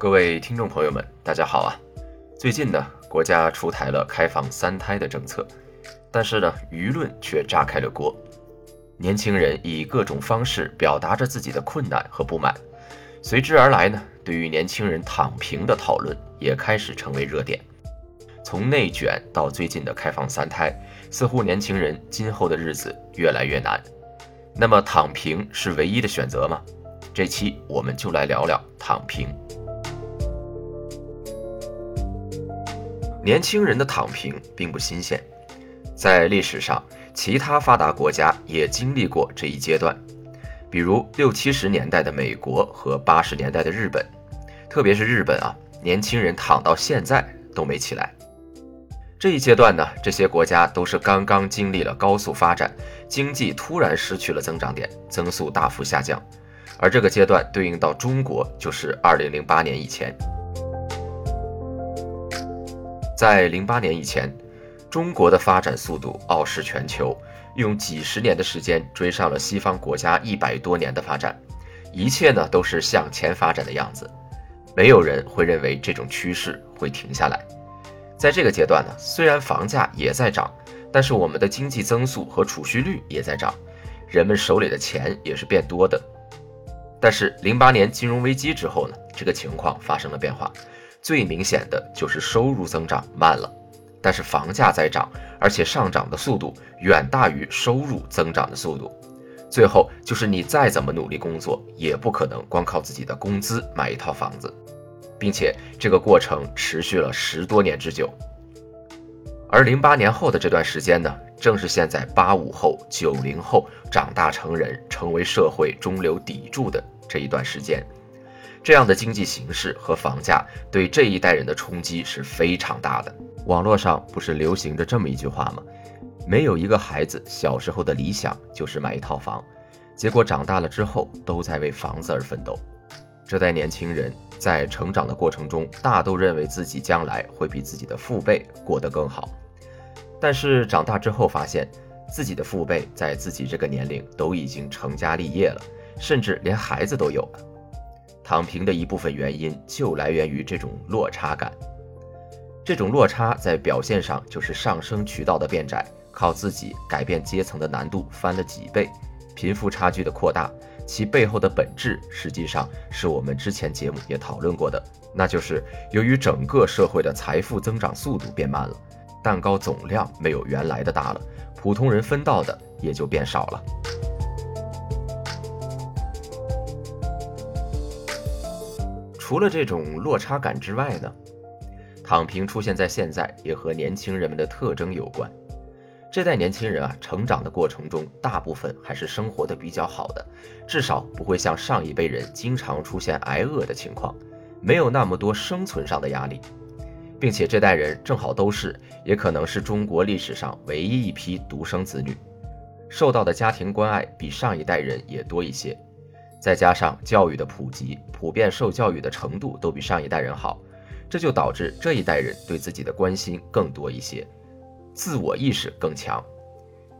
各位听众朋友们，大家好啊！最近呢，国家出台了开放三胎的政策，但是呢，舆论却炸开了锅。年轻人以各种方式表达着自己的困难和不满，随之而来呢，对于年轻人躺平的讨论也开始成为热点。从内卷到最近的开放三胎，似乎年轻人今后的日子越来越难。那么，躺平是唯一的选择吗？这期我们就来聊聊躺平。年轻人的躺平并不新鲜，在历史上，其他发达国家也经历过这一阶段，比如六七十年代的美国和八十年代的日本，特别是日本啊，年轻人躺到现在都没起来。这一阶段呢，这些国家都是刚刚经历了高速发展，经济突然失去了增长点，增速大幅下降，而这个阶段对应到中国就是二零零八年以前。在零八年以前，中国的发展速度傲视全球，用几十年的时间追上了西方国家一百多年的发展，一切呢都是向前发展的样子，没有人会认为这种趋势会停下来。在这个阶段呢，虽然房价也在涨，但是我们的经济增速和储蓄率也在涨，人们手里的钱也是变多的。但是零八年金融危机之后呢，这个情况发生了变化。最明显的就是收入增长慢了，但是房价在涨，而且上涨的速度远大于收入增长的速度。最后就是你再怎么努力工作，也不可能光靠自己的工资买一套房子，并且这个过程持续了十多年之久。而零八年后的这段时间呢，正是现在八五后、九零后长大成人，成为社会中流砥柱的这一段时间。这样的经济形势和房价对这一代人的冲击是非常大的。网络上不是流行着这么一句话吗？没有一个孩子小时候的理想就是买一套房，结果长大了之后都在为房子而奋斗。这代年轻人在成长的过程中，大都认为自己将来会比自己的父辈过得更好，但是长大之后发现，自己的父辈在自己这个年龄都已经成家立业了，甚至连孩子都有了。躺平的一部分原因就来源于这种落差感。这种落差在表现上就是上升渠道的变窄，靠自己改变阶层的难度翻了几倍，贫富差距的扩大，其背后的本质实际上是我们之前节目也讨论过的，那就是由于整个社会的财富增长速度变慢了，蛋糕总量没有原来的大了，普通人分到的也就变少了。除了这种落差感之外呢，躺平出现在现在也和年轻人们的特征有关。这代年轻人啊，成长的过程中，大部分还是生活的比较好的，至少不会像上一辈人经常出现挨饿的情况，没有那么多生存上的压力，并且这代人正好都是，也可能是中国历史上唯一一批独生子女，受到的家庭关爱比上一代人也多一些。再加上教育的普及，普遍受教育的程度都比上一代人好，这就导致这一代人对自己的关心更多一些，自我意识更强。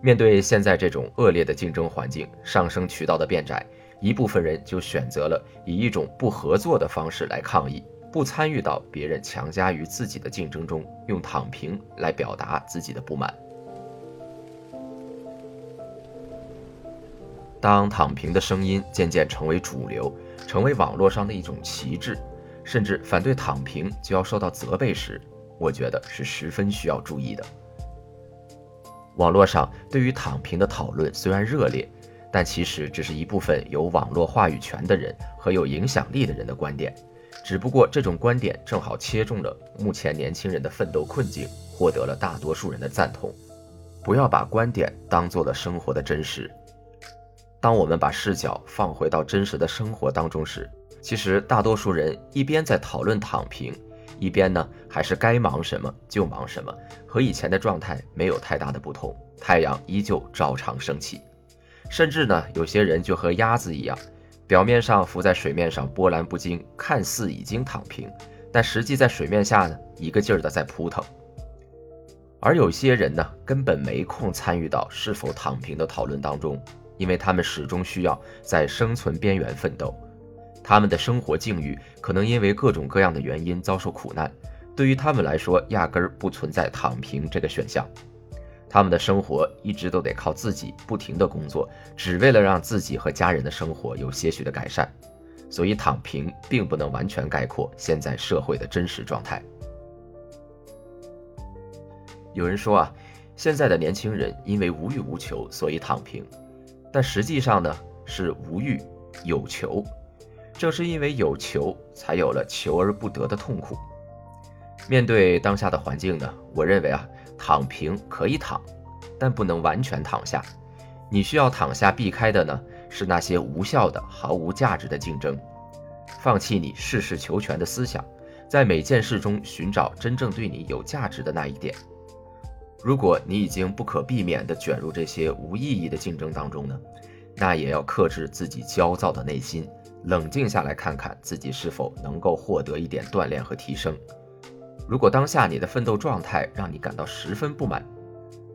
面对现在这种恶劣的竞争环境，上升渠道的变窄，一部分人就选择了以一种不合作的方式来抗议，不参与到别人强加于自己的竞争中，用躺平来表达自己的不满。当躺平的声音渐渐成为主流，成为网络上的一种旗帜，甚至反对躺平就要受到责备时，我觉得是十分需要注意的。网络上对于躺平的讨论虽然热烈，但其实只是一部分有网络话语权的人和有影响力的人的观点，只不过这种观点正好切中了目前年轻人的奋斗困境，获得了大多数人的赞同。不要把观点当做了生活的真实。当我们把视角放回到真实的生活当中时，其实大多数人一边在讨论躺平，一边呢还是该忙什么就忙什么，和以前的状态没有太大的不同，太阳依旧照常升起。甚至呢，有些人就和鸭子一样，表面上浮在水面上波澜不惊，看似已经躺平，但实际在水面下呢一个劲儿的在扑腾。而有些人呢，根本没空参与到是否躺平的讨论当中。因为他们始终需要在生存边缘奋斗，他们的生活境遇可能因为各种各样的原因遭受苦难，对于他们来说，压根儿不存在躺平这个选项。他们的生活一直都得靠自己不停的工作，只为了让自己和家人的生活有些许的改善。所以，躺平并不能完全概括现在社会的真实状态。有人说啊，现在的年轻人因为无欲无求，所以躺平。但实际上呢，是无欲有求，正是因为有求，才有了求而不得的痛苦。面对当下的环境呢，我认为啊，躺平可以躺，但不能完全躺下。你需要躺下避开的呢，是那些无效的、毫无价值的竞争。放弃你事事求全的思想，在每件事中寻找真正对你有价值的那一点。如果你已经不可避免地卷入这些无意义的竞争当中呢，那也要克制自己焦躁的内心，冷静下来看看自己是否能够获得一点锻炼和提升。如果当下你的奋斗状态让你感到十分不满，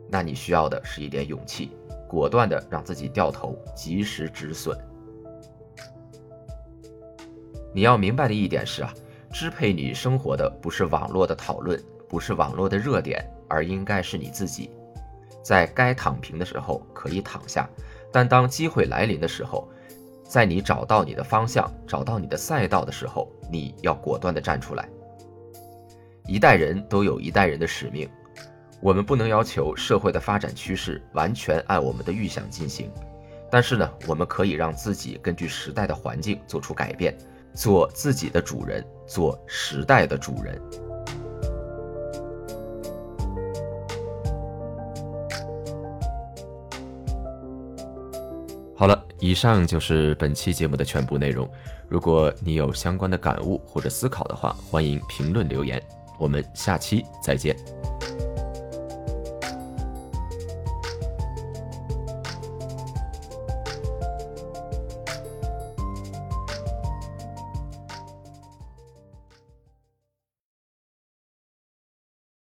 那你需要的是一点勇气，果断地让自己掉头，及时止损。你要明白的一点是啊，支配你生活的不是网络的讨论，不是网络的热点。而应该是你自己，在该躺平的时候可以躺下，但当机会来临的时候，在你找到你的方向、找到你的赛道的时候，你要果断地站出来。一代人都有一代人的使命，我们不能要求社会的发展趋势完全按我们的预想进行，但是呢，我们可以让自己根据时代的环境做出改变，做自己的主人，做时代的主人。好了，以上就是本期节目的全部内容。如果你有相关的感悟或者思考的话，欢迎评论留言。我们下期再见。